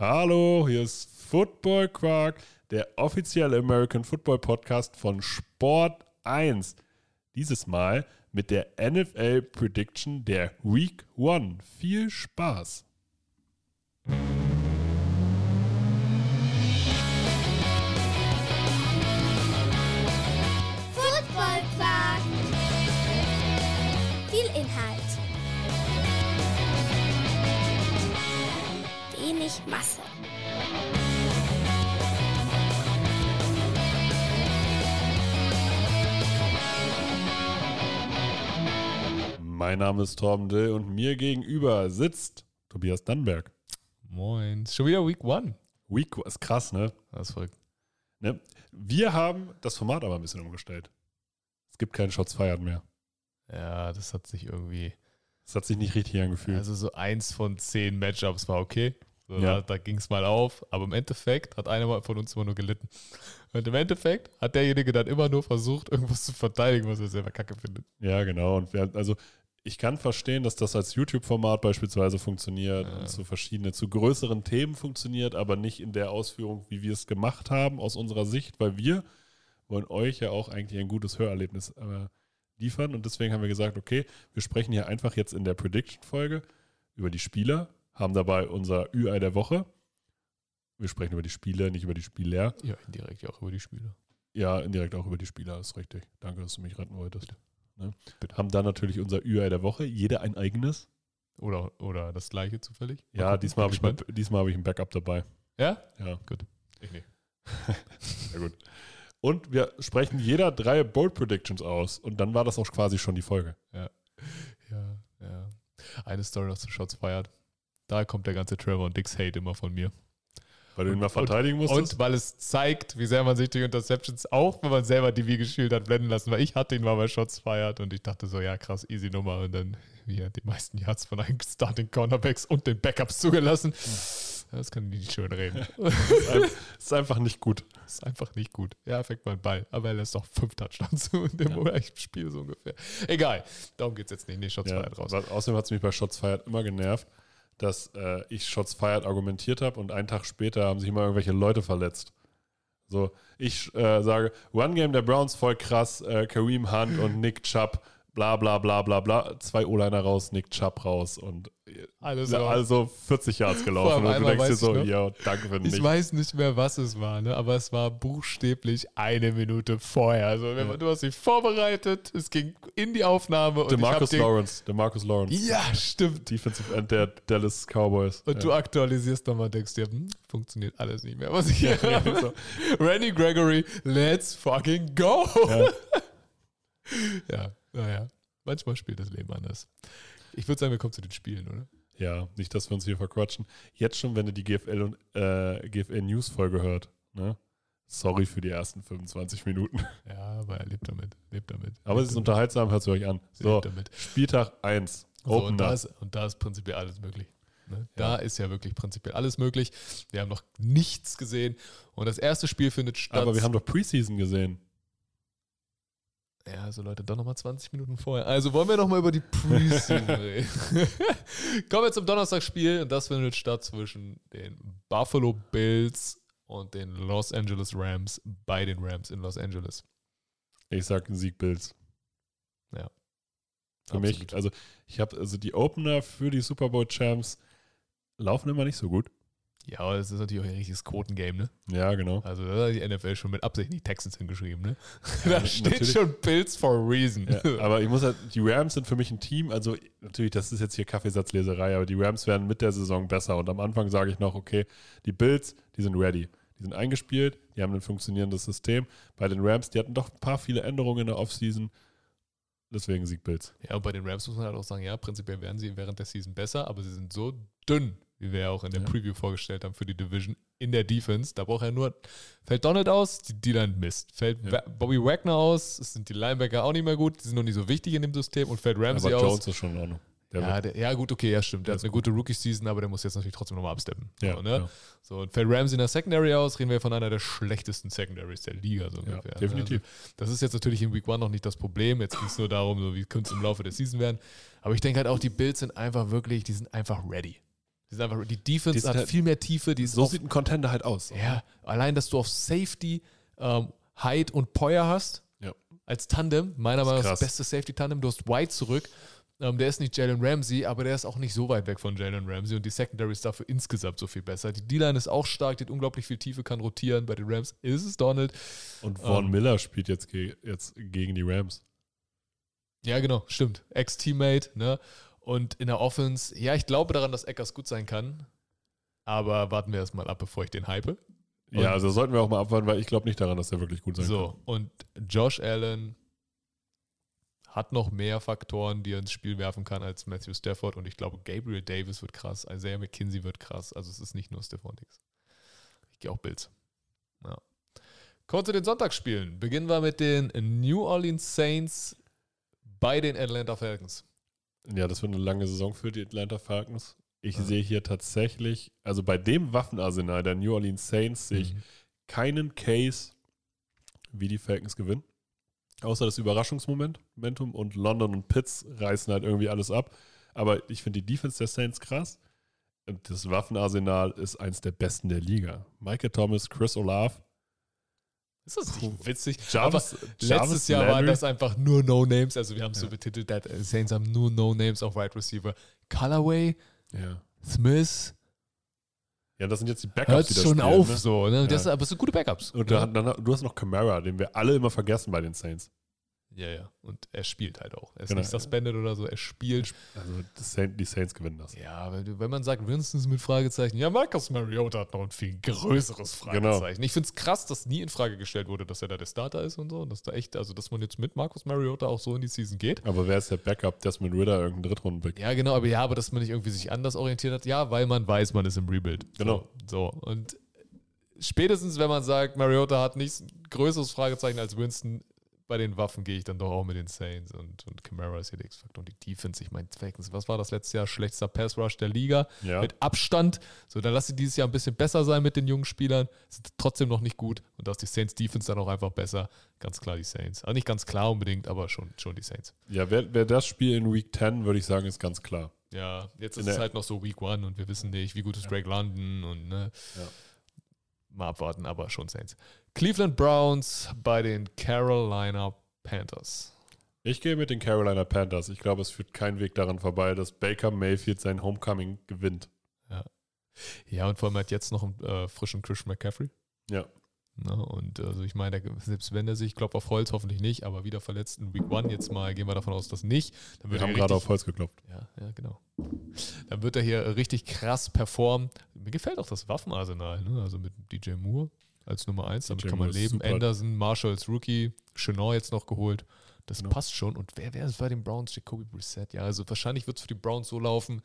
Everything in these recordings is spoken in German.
Hallo, hier ist Football Quark, der offizielle American Football Podcast von Sport 1. Dieses Mal mit der NFL Prediction der Week 1. Viel Spaß! Wenig Masse. Mein Name ist Torben Dill und mir gegenüber sitzt Tobias Dannberg. Moin. Schon wieder Week One. Week ist krass, ne? Das ist verrückt. ne? Wir haben das Format aber ein bisschen umgestellt. Es gibt keinen Shots feiert mehr. Ja, das hat sich irgendwie. Es hat sich nicht richtig angefühlt. Also so eins von zehn Matchups war okay. So, Ja. Da, da ging es mal auf. Aber im Endeffekt hat einer von uns immer nur gelitten. Und im Endeffekt hat derjenige dann immer nur versucht, irgendwas zu verteidigen, was er selber kacke findet. Ja, genau. Und wir, also ich kann verstehen, dass das als YouTube-Format beispielsweise funktioniert Ja. und zu verschiedenen, zu größeren Themen funktioniert, aber nicht in der Ausführung, wie wir es gemacht haben, aus unserer Sicht, weil wir wollen euch ja auch eigentlich ein gutes Hörerlebnis äh, liefern. Und deswegen haben wir gesagt, okay, wir sprechen hier einfach jetzt in der Prediction-Folge über die Spieler, haben dabei unser Ü-Ei der Woche. Wir sprechen über die Spieler, nicht über die Spieler. Ja, indirekt ja auch über die Spiele. Ja, indirekt auch über die Spieler, ist richtig. Danke, dass du mich retten wolltest. Ne? Haben dann natürlich unser Ü-Ei der Woche, jeder ein eigenes. Oder, oder das gleiche zufällig. Mal Ja, gucken. diesmal habe ich, Bin mein- diesmal hab ich ein Backup dabei. Ja? Ja, Ich nicht. sehr gut. Und wir sprechen jeder drei Bold Predictions aus. Und dann war das auch quasi schon die Folge. Ja, ja. Eine Story noch zu Shots feiert. Da kommt der ganze Trevor und Dix Hate immer von mir. Weil du ihn mal verteidigen musstest. Und weil es zeigt, wie sehr man sich durch Interceptions auch, wenn man selber die wie gespielt hat, blenden lassen. Weil ich hatte ihn mal bei Shots feiert und ich dachte so, ja krass, easy Nummer. Und dann wieder die meisten Yards von einem Starting Cornerbacks und den Backups zugelassen. Das kann ich nicht schön reden. ist, ein, ist einfach nicht gut. Das ist einfach nicht gut. Ja, fängt mal einen Ball. Aber er lässt auch fünf Touchdowns zu in dem Ja. Spiel so ungefähr. Egal. Darum geht es jetzt nicht. Nee, Shots Ja, feiert raus. außerdem hat es mich bei Shots Fired immer genervt, dass äh, ich Shots Fired argumentiert habe und einen Tag später haben sich immer irgendwelche Leute verletzt. So, ich äh, sage, One Game der Browns voll krass, äh, Kareem Hunt und Nick Chubb, bla bla bla bla bla. Zwei O-Liner raus, Nick Chubb raus und Alles ja, raus. also 40 Yards gelaufen. Und du denkst dir so, ich noch, ja, danke für Ich nicht. weiß nicht mehr, was es war, ne? aber es war buchstäblich eine Minute vorher. Also, wenn Ja. man, du hast dich vorbereitet, es ging in die Aufnahme und DeMarcus ich Lawrence, DeMarcus Lawrence. dir, Ja, stimmt. Defensive End der Dallas Cowboys. Und ja. du aktualisierst nochmal denkst dir, hm, funktioniert alles nicht mehr, was ich hier Ja, habe. so. Randy Gregory, let's fucking go. Ja. Ja, naja. Manchmal spielt das Leben anders. Ich würde sagen, wir kommen zu den Spielen, oder? Ja, nicht, dass wir uns hier verquatschen. Jetzt schon, wenn ihr die GFL und äh, GFL News Folge hört, ne? Sorry für die ersten 25 Minuten. Ja, aber er lebt damit. Lebt damit. Aber es ist lebt unterhaltsam, hört es euch an. So, Lebt damit. Spieltag 1. So, und, da ist, und da ist prinzipiell alles möglich. Ne? Da ist ja wirklich prinzipiell alles möglich. Wir haben noch nichts gesehen. Und das erste Spiel findet statt. Aber wir haben doch Preseason gesehen. Ja, also Leute, doch nochmal 20 Minuten vorher. Also wollen wir nochmal über die Preseason reden. Kommen wir zum Donnerstagsspiel. Und das findet statt zwischen den Buffalo Bills und den Los Angeles Rams bei den Rams in Los Angeles. Ich sag Sieg Bills. Ja. Für mich, Absolut. also ich habe, also die Opener für die Super Bowl Champs laufen immer nicht so gut. Ja, aber das ist natürlich auch ein richtiges Quotengame, ne? Ja, genau. Also da hat die NFL schon mit Absicht nicht Texans hingeschrieben, ne? Ja, da steht natürlich. schon Bills for a reason. Ja, aber ich muss halt, die Rams sind für mich ein Team, also natürlich, das ist jetzt hier Kaffeesatzleserei, aber die Rams werden mit der Saison besser und am Anfang sage ich noch, okay, die Bills, die sind ready. Die sind eingespielt, die haben ein funktionierendes System. Bei den Rams, die hatten doch ein paar viele Änderungen in der Offseason. Deswegen Sieg Bills. Ja, und bei den Rams muss man halt auch sagen, ja, prinzipiell werden sie während der Season besser, aber sie sind so dünn, wie wir ja auch in der Ja. Preview vorgestellt haben für die Division in der Defense. Da braucht er nur, fällt Donald aus, die D-Line misst. Fällt Ja. Bobby Wagner aus, es sind die Linebacker auch nicht mehr gut, die sind noch nicht so wichtig in dem System und fällt Ramsey aber aus. Jones ist schon in Ordnung. Ja, der, ja, gut, okay, ja, stimmt. Der Der hat eine gute Rookie-Season, aber der muss jetzt natürlich trotzdem nochmal absteppen. ja, so, ne? ja. so, und fällt Ramsey in der Secondary aus, reden wir von einer der schlechtesten Secondaries der Liga, so Ja, ungefähr. ne? definitiv. Also, das ist jetzt natürlich in Week One noch nicht das Problem. Jetzt geht es nur darum, so wie könnte es im Laufe der Season werden. Aber ich denke halt auch, die Bills sind einfach wirklich, die sind einfach ready. Die, sind einfach, die Defense Die hat halt- viel mehr Tiefe. Die So auf, sieht ein Contender halt aus. ja, allein, dass du auf Safety ähm, Hyde und Poyer hast, Ja. als Tandem, meiner Meinung nach das beste Safety-Tandem. Du hast White zurück. Ähm, der ist nicht Jalen Ramsey, aber der ist auch nicht so weit weg von Jalen Ramsey und die Secondary ist dafür insgesamt so viel besser. Die D-Line ist auch stark, die hat unglaublich viel Tiefe, kann rotieren. Bei den Rams ist es Donald. Und Von Ähm. Miller spielt jetzt, ge jetzt gegen die Rams. Ja, genau, stimmt. Ex-Teammate, ne? Und in der Offense, ja, ich glaube daran, dass Eckers gut sein kann. Aber warten wir erstmal ab, bevor ich den hype. Und- Ja, also sollten wir auch mal abwarten, weil ich glaube nicht daran, dass der wirklich gut sein So, und Josh Allen hat noch mehr Faktoren, die er ins Spiel werfen kann als Matthew Stafford. Und ich glaube, Gabriel Davis wird krass, Isaiah McKinsey wird krass. Also es ist nicht nur Stephon Diggs. Ich gehe auch Bills. Ja. Kommen zu den Sonntagsspielen. Beginnen wir mit den New Orleans Saints bei den Atlanta Falcons. Ja, das wird eine lange Saison für die Atlanta Falcons. Ich Ja. sehe hier tatsächlich, also bei dem Waffenarsenal der New Orleans Saints sehe ich Mhm. keinen Case, wie die Falcons gewinnen. Außer das Überraschungsmoment, Momentum und London und Pitts reißen halt irgendwie alles ab. Aber ich finde die Defense der Saints krass. Und das Waffenarsenal ist eins der besten der Liga. Michael Thomas, Chris Olave, Ist das nicht witzig? Jarvis, letztes Jahr waren Landry. das einfach nur No-Names. Also wir haben es so Ja. betitelt, that Saints haben nur No-Names auf Wide Receiver. Colorway, Ja. Smith, ja, das sind jetzt die Backups, hört die das schon spielen, auf ne? so. Ne? Das, Ja. aber es sind gute Backups. Und ja. dann, dann, du hast noch Camara, den wir alle immer vergessen bei den Saints. Ja, ja. Und er spielt halt auch. Er ist Genau. nicht suspended oder so, er spielt. Also die Saints gewinnen das. Ja, wenn, wenn man sagt, Winston ist mit Fragezeichen, ja, Marcus Mariota hat noch ein viel größeres Genau. Fragezeichen. Ich finde es krass, dass nie in Frage gestellt wurde, dass er da der Starter ist und so. Und dass da echt, also dass man jetzt mit Marcus Mariota auch so in die Season geht. Aber wer ist der Backup? Desmond Ritter, irgendein Drittrunden-Pick. Ja, genau, aber ja, aber dass man nicht irgendwie sich anders orientiert hat, ja, weil man weiß, man ist im Rebuild. Genau. So, so. und spätestens, wenn man sagt, Mariota hat nicht ein größeres Fragezeichen als Winston, bei den Waffen gehe ich dann doch auch mit den Saints und, und Camara ist hier der X-Faktor und die Defense. Ich meine, Falcons, was war das letztes Jahr? Schlechtester Pass-Rush der Liga Ja. mit Abstand. So, dann lass sie dieses Jahr ein bisschen besser sein mit den jungen Spielern. Sind trotzdem noch nicht gut und da ist die Saints Defense dann auch einfach besser. Ganz klar die Saints. Also nicht ganz klar unbedingt, aber schon, schon die Saints. Ja, wer, wer das Spiel in Week 10, würde ich sagen, ist ganz klar. Ja, jetzt In ist es halt noch so Week One und wir wissen nicht, wie gut ist Drake London und ne. Ja. Mal abwarten, aber schon Saints. Cleveland Browns bei den Carolina Panthers. Ich gehe mit den Carolina Panthers. Ich glaube, es führt kein Weg daran vorbei, dass Baker Mayfield sein Homecoming gewinnt. Ja, und vor allem hat jetzt noch einen äh, frischen Christian McCaffrey. Ja. Ne? Und also ich meine, selbst wenn er sich, ich glaube auf Holz hoffentlich nicht, aber wieder verletzt in Week One jetzt mal, gehen wir davon aus, dass nicht. Dann Wir wird haben hier gerade richtig- auf Holz geklopft. Ja, ja, genau. Dann wird er hier richtig krass performen. Mir gefällt auch das Waffenarsenal, ne? Also mit DJ Moore als Nummer 1, damit kann man leben. Anderson, Marshall als Rookie, Chenor jetzt noch geholt. Das Genau. passt schon. Und wer wäre es bei den Browns? Jacoby Brissett. Ja, also wahrscheinlich wird es für die Browns so laufen.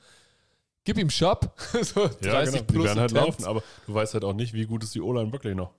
Gib ihm Shop. so 30 Ja, genau. Die plus werden halt laufen, aber du weißt halt auch nicht, wie gut ist die O-Line wirklich noch.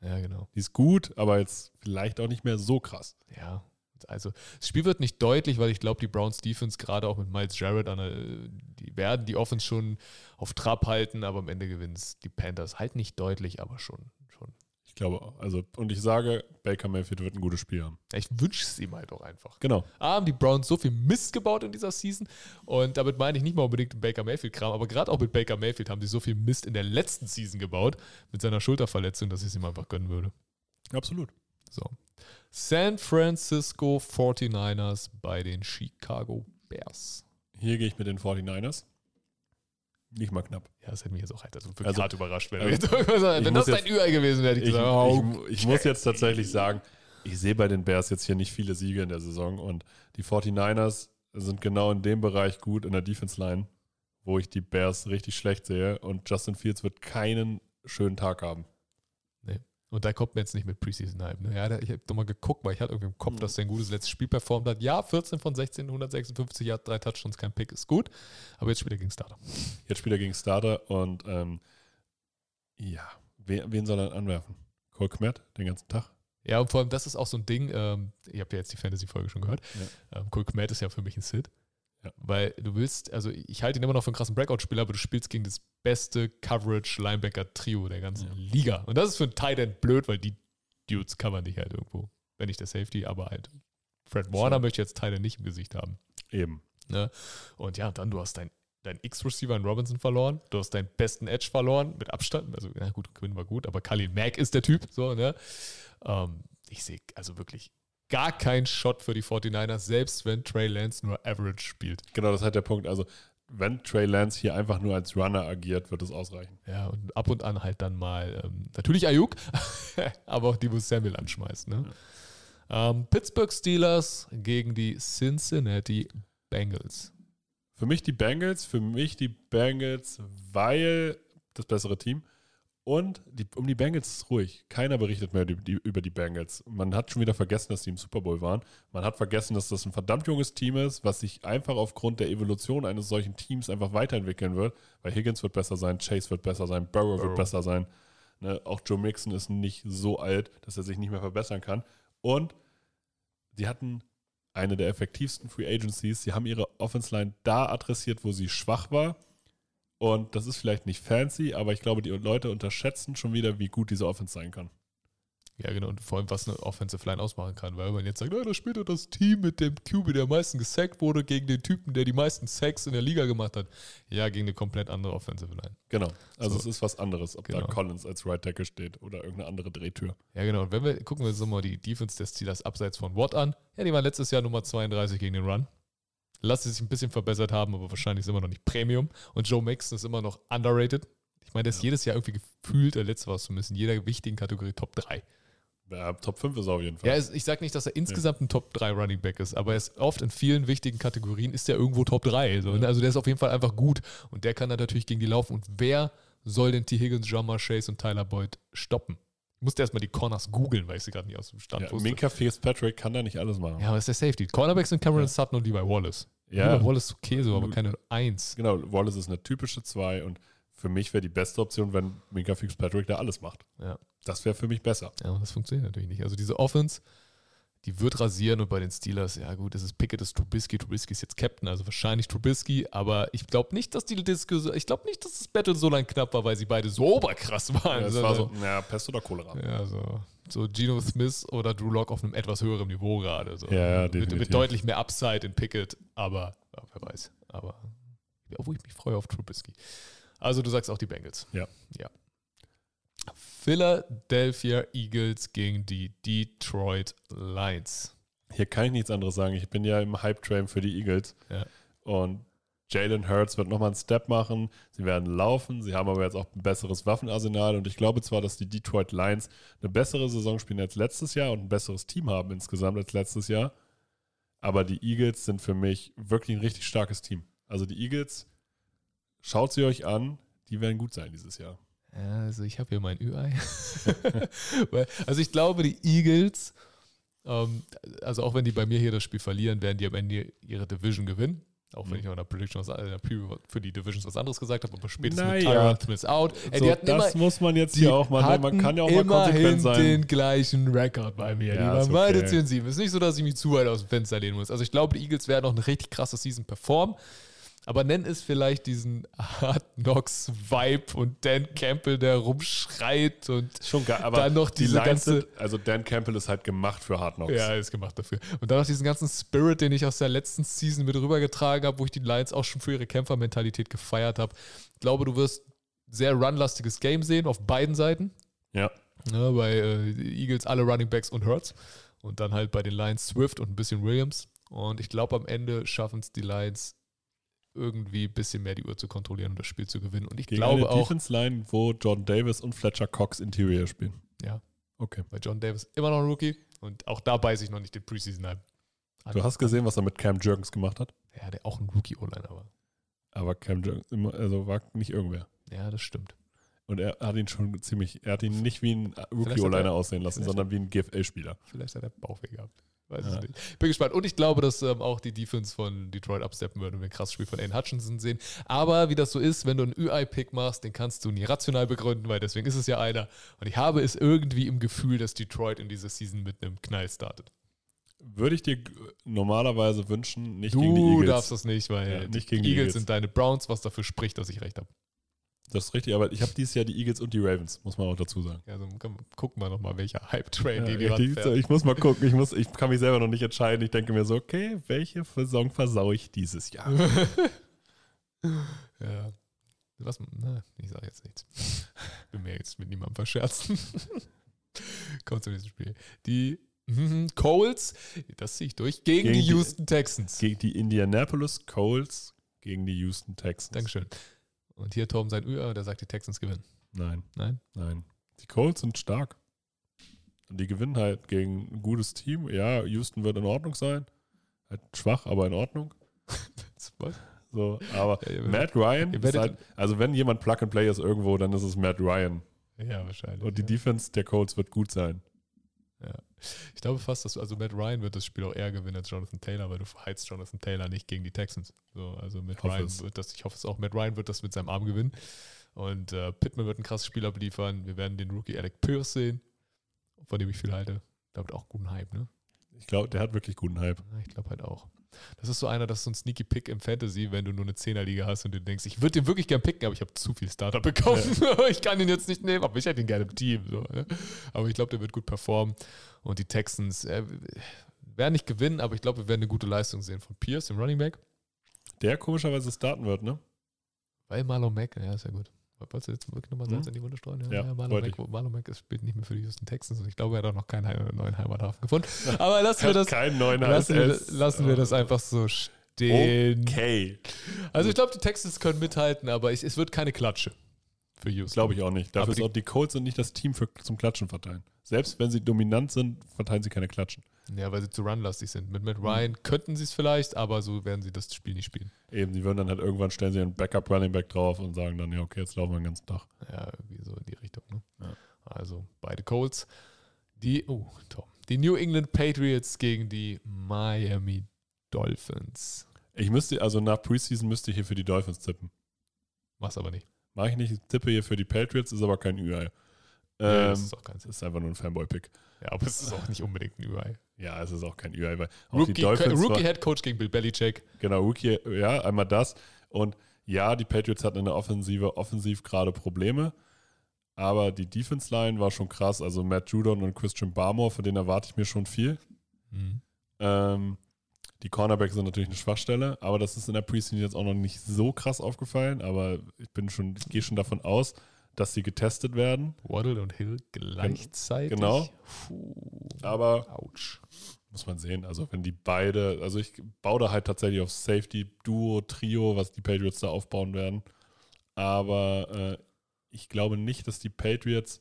Ja, genau. Die ist gut, aber jetzt vielleicht auch nicht mehr so krass. Ja, also das Spiel wird nicht deutlich, weil ich glaube, die Browns Defense gerade auch mit Miles Jarrett, an der, die werden die Offense schon auf Trab halten, aber am Ende gewinnen es die Panthers. Halt nicht deutlich, aber schon. schon. Ich glaube, also, und ich sage, Baker Mayfield wird ein gutes Spiel haben. Ich wünsche es ihm halt auch einfach. Genau. A, haben die Browns so viel Mist gebaut in dieser Season und damit meine ich nicht mal unbedingt den Baker Mayfield-Kram, aber gerade auch mit Baker Mayfield haben sie so viel Mist in der letzten Season gebaut mit seiner Schulterverletzung, dass ich es ihm einfach gönnen würde. Absolut. So. San Francisco 49ers bei den Chicago Bears. Hier gehe ich mit den 49ers. Nicht mal knapp. Ja, das hätte mich jetzt auch halt also wirklich Also- hart überrascht, wenn, also, jetzt wenn das dein jetzt- Ü gewesen wäre, ich Ich, oh, ich, ich muss jetzt tatsächlich sagen, ich sehe bei den Bears jetzt hier nicht viele Siege in der Saison und die 49ers sind genau in dem Bereich gut in der Defense Line, wo ich die Bears richtig schlecht sehe und Justin Fields wird keinen schönen Tag haben. Und da kommt mir jetzt nicht mit Preseason-Hype. Ne? Ja, ich habe nochmal geguckt, weil ich hatte irgendwie im Kopf, Mhm. dass der ein gutes letztes Spiel performt hat. Ja, 14 von 16, 156 Yards, drei Touchdowns, kein Pick, ist gut. Aber jetzt spielt er gegen Starter. Jetzt spielt er gegen Starter und ähm, ja, wen, wen soll er anwerfen? Cole Kmet den ganzen Tag? Ja, und vor allem, das ist auch so ein Ding, ähm, ihr habt ja jetzt die Fantasy-Folge schon gehört. Ähm, Cole Kmet ist ja für mich ein Sit. Ja. Weil du willst, also ich halte ihn immer noch für einen krassen Breakout-Spieler, aber du spielst gegen das beste Coverage-Linebacker-Trio der ganzen Ja. Liga. Und das ist für einen Tight End blöd, weil die Dudes covern dich halt irgendwo. Wenn nicht der Safety, aber halt. Fred Warner Schon. möchte jetzt Tight End nicht im Gesicht haben. Eben. Ne? Und ja, dann du hast dein deinen X-Receiver in Robinson verloren, du hast deinen besten Edge verloren, mit Abstand. Also, na gut, Quinn war gut, aber Khalil Mack ist der Typ. So, ne? Ähm, ich sehe also wirklich gar keinen Shot für die 49ers, selbst wenn Trey Lance nur Average spielt. Genau, das ist halt der Punkt. Also, wenn Trey Lance hier einfach nur als Runner agiert, wird es ausreichen. Ja, und ab und an halt dann mal ähm, natürlich Ayuk, aber auch Divo Samuel anschmeißt. Ne? Ähm, Pittsburgh Steelers gegen die Cincinnati Bengals. Für mich die Bengals, für mich die Bengals, weil das bessere Team. Und die, um die Bengals ist es ruhig. Keiner berichtet mehr die, die, über die Bengals. Man hat schon wieder vergessen, dass die im Super Bowl waren. Man hat vergessen, dass das ein verdammt junges Team ist, was sich einfach aufgrund der Evolution eines solchen Teams einfach weiterentwickeln wird. Weil Higgins wird besser sein, Chase wird besser sein, Burrow, Burrow. wird besser sein. Ne? Auch Joe Mixon ist nicht so alt, dass er sich nicht mehr verbessern kann. Und sie hatten eine der effektivsten Free Agencies. Sie haben ihre Offense Line da adressiert, wo sie schwach war. Und das ist vielleicht nicht fancy, aber ich glaube, die Leute unterschätzen schon wieder, wie gut diese Offense sein kann. Ja, genau, und vor allem, was eine Offensive Line ausmachen kann, weil man jetzt sagt, ah, da spielt doch das Team mit dem QB, der am meisten gesackt wurde, gegen den Typen, der die meisten Sacks in der Liga gemacht hat. Ja, gegen eine komplett andere Offensive Line. Genau. Also So. es ist was anderes, ob da Genau. Collins als Right Tackle steht oder irgendeine andere Drehtür. Ja, genau. Und wenn wir gucken wir uns nochmal die Defense des Steelers abseits von Watt an. Ja, die waren letztes Jahr Nummer 32 gegen den Run. Lass sie sich ein bisschen verbessert haben, aber wahrscheinlich ist immer noch nicht Premium. Und Joe Mixon ist immer noch underrated. Ich meine, der ist Ja. jedes Jahr irgendwie gefühlt, der letzte war es zumindest, in jeder wichtigen Kategorie Top 3. Ja, Top 5 ist er auf jeden Fall. Ja, ich sage nicht, dass er insgesamt ein Top 3 Running Back ist, aber er ist oft in vielen wichtigen Kategorien ist er irgendwo Top 3. So. Ja. Also der ist auf jeden Fall einfach gut und der kann dann natürlich gegen die laufen. Und wer soll denn T. Higgins, Jamar Chase und Tyler Boyd stoppen? Ich musste erstmal die Corners googeln, weil ich sie gerade nicht aus dem Stand ja, wusste. Minka Fitzpatrick kann da nicht alles machen. Ja, aber ist der Safety. Cornerbacks sind Cameron Ja. Sutton und Levi Wallace. Ja, Levi Wallace ist okay so, aber keine Eins. genau. Wallace ist eine typische 2 und für mich wäre die beste Option, wenn Minka Fitzpatrick da alles macht. Ja. Das wäre für mich besser. ja, und das funktioniert natürlich nicht. Also diese Offense, die wird rasieren und bei den Steelers, ja gut, es ist Pickett, ist Trubisky, Trubisky ist jetzt Captain, also wahrscheinlich Trubisky, aber ich glaube nicht, dass die Diskussion, ich glaube nicht, dass das Battle so lang knapp war, weil sie beide so oberkrass waren. Ja, es war so, naja, Pest oder Cholera. Ja, so, so Geno Smith oder Drew Lock auf einem etwas höheren Niveau gerade. So. Ja, ja, mit, definitiv. mit deutlich mehr Upside in Pickett, aber ja, wer weiß. Aber obwohl ich mich freue auf Trubisky. Also du sagst auch die Bengals. Ja. Ja. Philadelphia Eagles gegen die Detroit Lions. Hier kann ich nichts anderes sagen. Ich bin ja im Hype-Train für die Eagles. Ja. Und Jalen Hurts wird nochmal einen Step machen. Sie werden laufen. Sie haben aber jetzt auch ein besseres Waffenarsenal. Und ich glaube zwar, dass die Detroit Lions eine bessere Saison spielen als letztes Jahr und ein besseres Team haben insgesamt als letztes Jahr. Aber die Eagles sind für mich wirklich ein richtig starkes Team. Also die Eagles, schaut sie euch an. Die werden gut sein dieses Jahr. Ja, also ich habe hier mein Ü-Ei. Also ich glaube, die Eagles, ähm, also auch wenn die bei mir hier das Spiel verlieren, werden die am Ende ihre Division gewinnen. Auch wenn Mhm. ich noch in der Prediction was, in der für die Divisions was anderes gesagt habe, aber spätestens Naja. mit Tyron Smith out. Ey, so, das immer, muss man jetzt hier auch mal, man kann ja auch mal konsequent sein. den gleichen Rekord bei mir. Ja, die waren ist beide okay. 10 7. Ist nicht so, dass ich mich zu weit aus dem Fenster lehnen muss. Also ich glaube, die Eagles werden noch eine richtig krasse Season performen. Aber nenn es vielleicht diesen Hard Knocks Vibe und Dan Campbell, der rumschreit und Schon geil, aber Dann noch die diese Lions ganze- sind, also Dan Campbell ist halt gemacht für Hard Knocks. ja, ist gemacht dafür. Und dann noch diesen ganzen Spirit, den ich aus der letzten Season mit rübergetragen habe, wo ich die Lions auch schon für ihre Kämpfermentalität gefeiert habe. Ich glaube, du wirst sehr runlastiges Game sehen auf beiden Seiten. Ja. Ja, bei äh, die Eagles alle Running Backs und Hurts. Und dann halt bei den Lions Swift und ein bisschen Williams. Und ich glaube, am Ende schaffen es die Lions irgendwie ein bisschen mehr die Uhr zu kontrollieren und das Spiel zu gewinnen. Und ich Gegen glaube eine auch, Defense Line, wo Jordan Davis und Fletcher Cox Interior spielen. ja, Okay. bei John Davis immer noch ein Rookie. Und auch da beiße ich noch nicht den Preseason ein. Du hast gesehen, was er mit Cam Jurgens gemacht hat. Ja, der auch ein Rookie-O-Liner war. Aber Cam Jurgens immer, also war nicht irgendwer. Ja, das stimmt. Und er hat ihn schon ziemlich, er hat ihn nicht wie ein Rookie-O-Liner er- aussehen lassen, sondern wie ein GFL-Spieler. Vielleicht hat er Bauchweh gehabt. Weiß Ja. es nicht. Bin gespannt. Und ich glaube, dass ähm, auch die Defense von Detroit absteppen wird und wir ein krasses Spiel von Aiden Hutchinson sehen. Aber wie das so ist, wenn du einen UI-Pick machst, den kannst du nie rational begründen, weil deswegen ist es ja einer. Und ich habe es irgendwie im Gefühl, dass Detroit in dieser Season mit einem Knall startet. Würde ich dir normalerweise wünschen, nicht gegen die Du Eagles. darfst das nicht, weil Ja, die nicht die Eagles Eagles. sind deine Browns, was dafür spricht, dass ich recht habe. Das ist richtig, aber ich habe dieses Jahr die Eagles und die Ravens, muss man auch dazu sagen. Also gucken wir nochmal, welcher Hype-Train Ja, die richtig. ranfährt. ich muss mal gucken, ich, muss, ich kann mich selber noch nicht entscheiden. Ich denke mir so, okay, welche Saison versau ich dieses Jahr? Ja. Was, na, ich sage jetzt nichts. Bin mir jetzt mit niemandem verscherzen. Kommt zum nächsten Spiel. Die mhm, Coles, das ziehe ich durch, gegen, Gegen die die- Houston Texans. Gegen die Indianapolis Colts gegen die Houston Texans. Dankeschön. Und hier Torben sein Ür, der sagt, die Texans gewinnen. Nein, Nein? nein. Die Colts sind stark. Und die gewinnen halt gegen ein gutes Team. Ja, Houston wird in Ordnung sein. Halt schwach, aber in Ordnung. So, aber Ja, Matt Ryan ist halt, also wenn jemand Plug and Play ist irgendwo, dann ist es Matt Ryan. Ja, wahrscheinlich. Und die ja. Defense der Colts wird gut sein. Ich glaube fast, dass also Matt Ryan wird das Spiel auch eher gewinnen als Jonathan Taylor, weil du verheizt Jonathan Taylor nicht gegen die Texans. So, also Matt Ryan es. wird das, ich hoffe es auch, Matt Ryan wird das mit seinem Arm gewinnen. Und äh, Pittman wird ein krasses Spiel abliefern. Wir werden den Rookie Alec Pierce sehen, von dem ich viel halte. Da wird auch guten Hype, ne? Ich glaube, der hat wirklich guten Hype. Ja, ich glaube halt auch. Das ist so einer, das ist so ein Sneaky Pick im Fantasy, wenn du nur eine 10er-Liga hast und du denkst, ich würde den wirklich gern picken, aber ich habe zu viel Starter bekommen. ich kann ihn jetzt nicht nehmen, aber ich hätte ihn gerne im Team. So, ne? Aber ich glaube, der wird gut performen. Und die Texans äh, werden nicht gewinnen, aber ich glaube, wir werden eine gute Leistung sehen von Pierce, dem Running Back. Der komischerweise starten wird, ne? Weil Marlon Mack, ja, ist ja gut. Wolltest du jetzt wirklich nochmal Salz Mhm. in die Wunde streuen? Ja, wollte Mack, Marlon Mack spielt nicht mehr für die Houston Texans und ich glaube, er hat auch noch keinen neuen Heimathafen gefunden. Aber lassen wir das, keinen neuen lassen wir, lassen wir das einfach so stehen. Okay. Also ich glaube, die Texans können mithalten, aber ich, es wird keine Klatsche für Houston. Glaube ich auch nicht. Dafür Aber ist die- auch die Colts sind nicht das Team für, zum Klatschen verteilen. Selbst wenn sie dominant sind, verteilen sie keine Klatschen. Ja, weil sie zu runlastig sind. Mit Matt Ryan könnten sie es vielleicht, aber so werden sie das Spiel nicht spielen. Eben, die würden dann halt irgendwann stellen sie einen Backup Running Back drauf und sagen dann, ja, okay, jetzt laufen wir den ganzen Tag. Ja, irgendwie so in die Richtung. Ne? Ja. Also beide Colts. Die, oh, Tom. Die New England Patriots gegen die Miami Dolphins. Ich müsste, also nach Preseason müsste ich hier für die Dolphins tippen. Mach's aber nicht. Mache ich nicht, ich tippe hier für die Patriots, ist aber kein UI. Ähm, das ist auch kein es ist einfach nur ein Fanboy-Pick. Ja, aber es ist auch nicht unbedingt ein UI. Ja, es ist auch kein UI, weil auch Rookie, die Dolphins Rookie war- Head Coach gegen Bill Belichick. Genau, Rookie, ja, einmal das. Und ja, die Patriots hatten in der Offensive offensiv gerade Probleme. Aber die Defense Line war schon krass. Also Matt Judon und Christian Barmore, von denen erwarte ich mir schon viel. Mhm. Ähm, die Cornerbacks sind natürlich eine Schwachstelle, aber das ist in der Preseason jetzt auch noch nicht so krass aufgefallen. Aber ich bin schon, ich gehe schon davon aus, dass sie getestet werden. Waddle und Hill gleichzeitig. genau. Puh. Aber Autsch. muss man sehen. Also wenn die beide, also ich baue da halt tatsächlich auf Safety, Duo, Trio, was die Patriots da aufbauen werden. Aber äh, ich glaube nicht, dass die Patriots,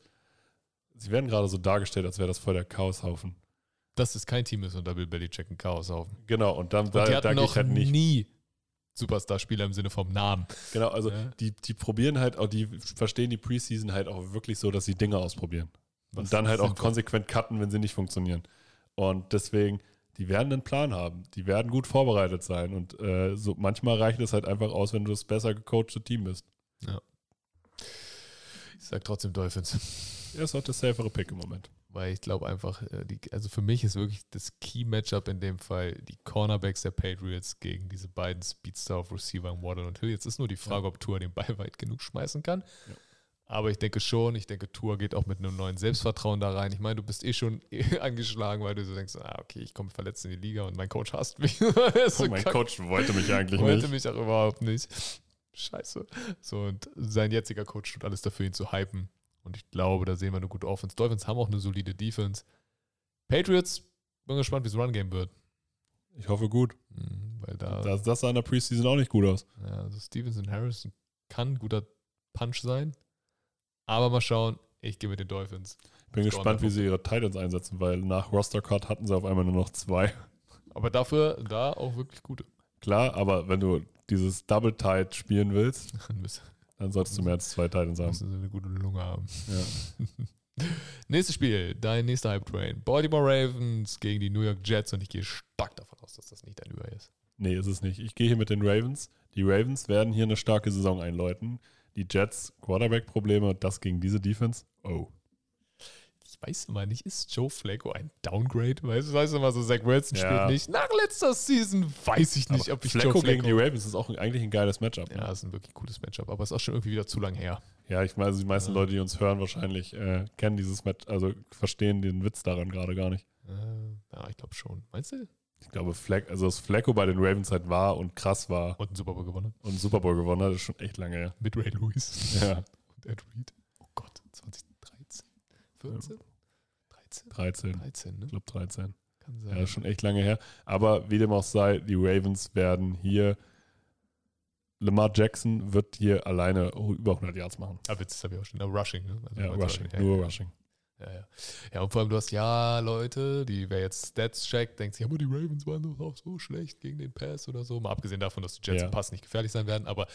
sie werden gerade so dargestellt, als wäre das voll der Chaoshaufen. Dass es kein Team ist unter Bill Belichick ein Chaoshaufen. Genau, und dann Und da, die hatten noch halt nicht. nie Superstar-Spieler im Sinne vom Namen. Genau, also Ja. die, die probieren halt auch, die verstehen die Preseason halt auch wirklich so, dass sie Dinge ausprobieren. Was Und dann halt auch konsequent cutten, wenn sie nicht funktionieren. Und deswegen, die werden einen Plan haben. Die werden gut vorbereitet sein. Und äh, so manchmal reicht es halt einfach aus, wenn du das besser gecoachte Team bist. Ich sag trotzdem Dolphins. Er ist auch der safere Pick im Moment. Weil ich glaube einfach, äh, die, also für mich ist wirklich das Key-Matchup in dem Fall die Cornerbacks der Patriots gegen diese beiden Speedstar auf Receiver Waddle und Hill. Jetzt ist nur die Frage, ob Tour den Ball weit genug schmeißen kann. Ja. Aber ich denke schon, ich denke, Tour geht auch mit einem neuen Selbstvertrauen da rein. Ich meine, du bist eh schon angeschlagen, weil du so denkst, ah, okay, ich komme verletzt in die Liga und mein Coach hasst mich. So Oh, mein kack- Coach wollte mich eigentlich wollte nicht. mich auch überhaupt nicht. Scheiße. So, und sein jetziger Coach tut alles dafür, ihn zu hypen. Und ich glaube, da sehen wir eine gute Offense. Dolphins haben auch eine solide Defense. Patriots, bin gespannt, wie es Run-Game wird. Ich hoffe gut. Mhm, Weil da, Das, das sah in der Preseason auch nicht gut aus. ja, also Stevenson Harrison kann ein guter Punch sein. Aber mal schauen, ich gehe mit den Dolphins. Ich bin gespannt, wie sie ihre Titans einsetzen, weil nach Roster Cut hatten sie auf einmal nur noch zwei. Aber dafür da auch wirklich gute. Klar, aber wenn du dieses Double Tight spielen willst, Dann solltest du mehr als zwei Titans haben. müssen sie eine gute Lunge haben. Ja. Nächstes Spiel, dein nächster Hype Train. Baltimore Ravens gegen die New York Jets und ich gehe stark davon aus, dass das nicht dein Über ist. Nee, ist es nicht. Ich gehe hier mit den Ravens. Die Ravens werden hier eine starke Saison einläuten. Die Jets Quarterback-Probleme, das gegen diese Defense. Oh. Ich weiß immer nicht, ist Joe Flacco ein Downgrade? Weißt du, weißt du immer so, Zach Wilson Ja. spielt nicht. Nach letzter Season weiß ich nicht, Aber ob ich Flacco, Joe Flacco gegen die Ravens ist auch eigentlich ein geiles Matchup. ne? Ja, ist ein wirklich cooles Matchup, aber ist auch schon irgendwie wieder zu lang her. Ja, ich meine, die meisten Ja. Leute, die uns hören, wahrscheinlich äh, kennen dieses Match, also verstehen den Witz daran gerade gar nicht. Äh, ja, ich glaube schon. Meinst du? Ich glaube, Fleck, also dass Flacco bei den Ravens halt war und krass war Und einen Super Bowl gewonnen. und einen Super Bowl gewonnen hat, ist schon echt lange her. Mit Ray Lewis. Ja, Und Ed Reed. Oh Gott, 2013? 14? 13? 13. 13, ne? Ich glaube 13. Kann Ja, sein. ist schon echt lange her. Aber wie dem auch sei, die Ravens werden hier. Lamar Jackson wird hier alleine über 100 Yards machen. Aber jetzt er ja auch schon. Na, Rushing, ne? Also Ja, Rushing, Ja, nur ja. Rushing. Ja, ja. Ja, und vor allem, du hast ja Leute, die, wer jetzt Stats checkt, denkt sich, aber die Ravens waren doch auch so schlecht gegen den Pass oder so. Mal abgesehen davon, dass die Jets Ja. im Pass nicht gefährlich sein werden. Aber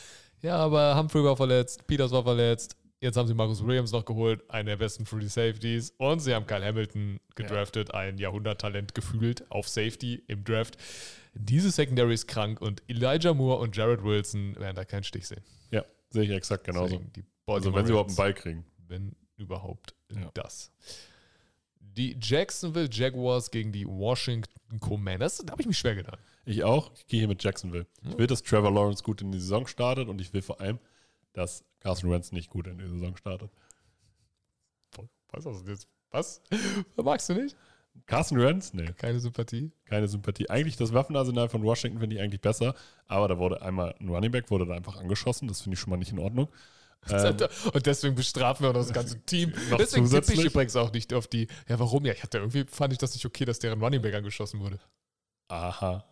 ja, aber Humphrey war verletzt, Peters war verletzt. Jetzt haben sie Marcus Williams noch geholt, einen der besten Free Safeties. Und sie haben Kyle Hamilton gedraftet, ein Jahrhunderttalent gefühlt auf Safety im Draft. Diese Secondary ist krank und Elijah Moore und Jared Wilson werden da keinen Stich sehen. Ja, sehe ich exakt genauso. Also, wenn sie überhaupt einen Ball kriegen. wenn überhaupt Ja. das. Die Jacksonville Jaguars gegen die Washington Commanders, da habe ich mich schwer getan. Ich auch. Ich gehe hier mit Jacksonville. Ich will, dass Trevor Lawrence gut in die Saison startet und ich will vor allem, dass Carson Wentz nicht gut in die Saison startet. Was jetzt? Was? Magst du nicht? Carson Wentz? Nee, Keine Sympathie. keine Sympathie. Eigentlich das Waffenarsenal von Washington finde ich eigentlich besser, aber da wurde einmal ein Running Back wurde da einfach angeschossen. Das finde ich schon mal nicht in Ordnung. Ähm, Und deswegen bestrafen wir auch das ganze Team. Noch Deswegen tippe ich zusätzlich? übrigens auch nicht auf die. Ja, warum? Ja, ich hatte irgendwie fand ich das nicht okay, dass deren Running Back angeschossen wurde. aha.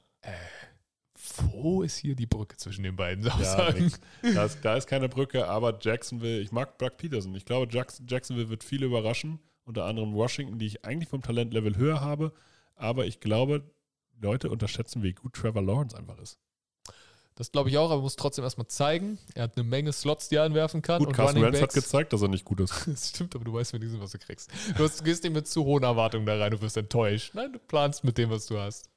Wo ist hier die Brücke zwischen den beiden Ja, Aussagen? nix. da, ist, da ist keine Brücke, aber Jacksonville, ich mag Doug Peterson. Ich glaube, Jackson, Jacksonville wird viele überraschen. Unter anderem Washington, die ich eigentlich vom Talentlevel höher habe. Aber ich glaube, Leute unterschätzen, wie gut Trevor Lawrence einfach ist. Das glaube ich auch, aber muss trotzdem erstmal zeigen. Er hat eine Menge Slots, die er anwerfen kann. Gut, und Carson Running Wentz hat gezeigt, dass er nicht gut ist. Das stimmt, aber du weißt wenigstens, was du kriegst. Du, hast, du gehst nicht mit zu hohen Erwartungen da rein, du wirst enttäuscht. Nein, du planst mit dem, was du hast.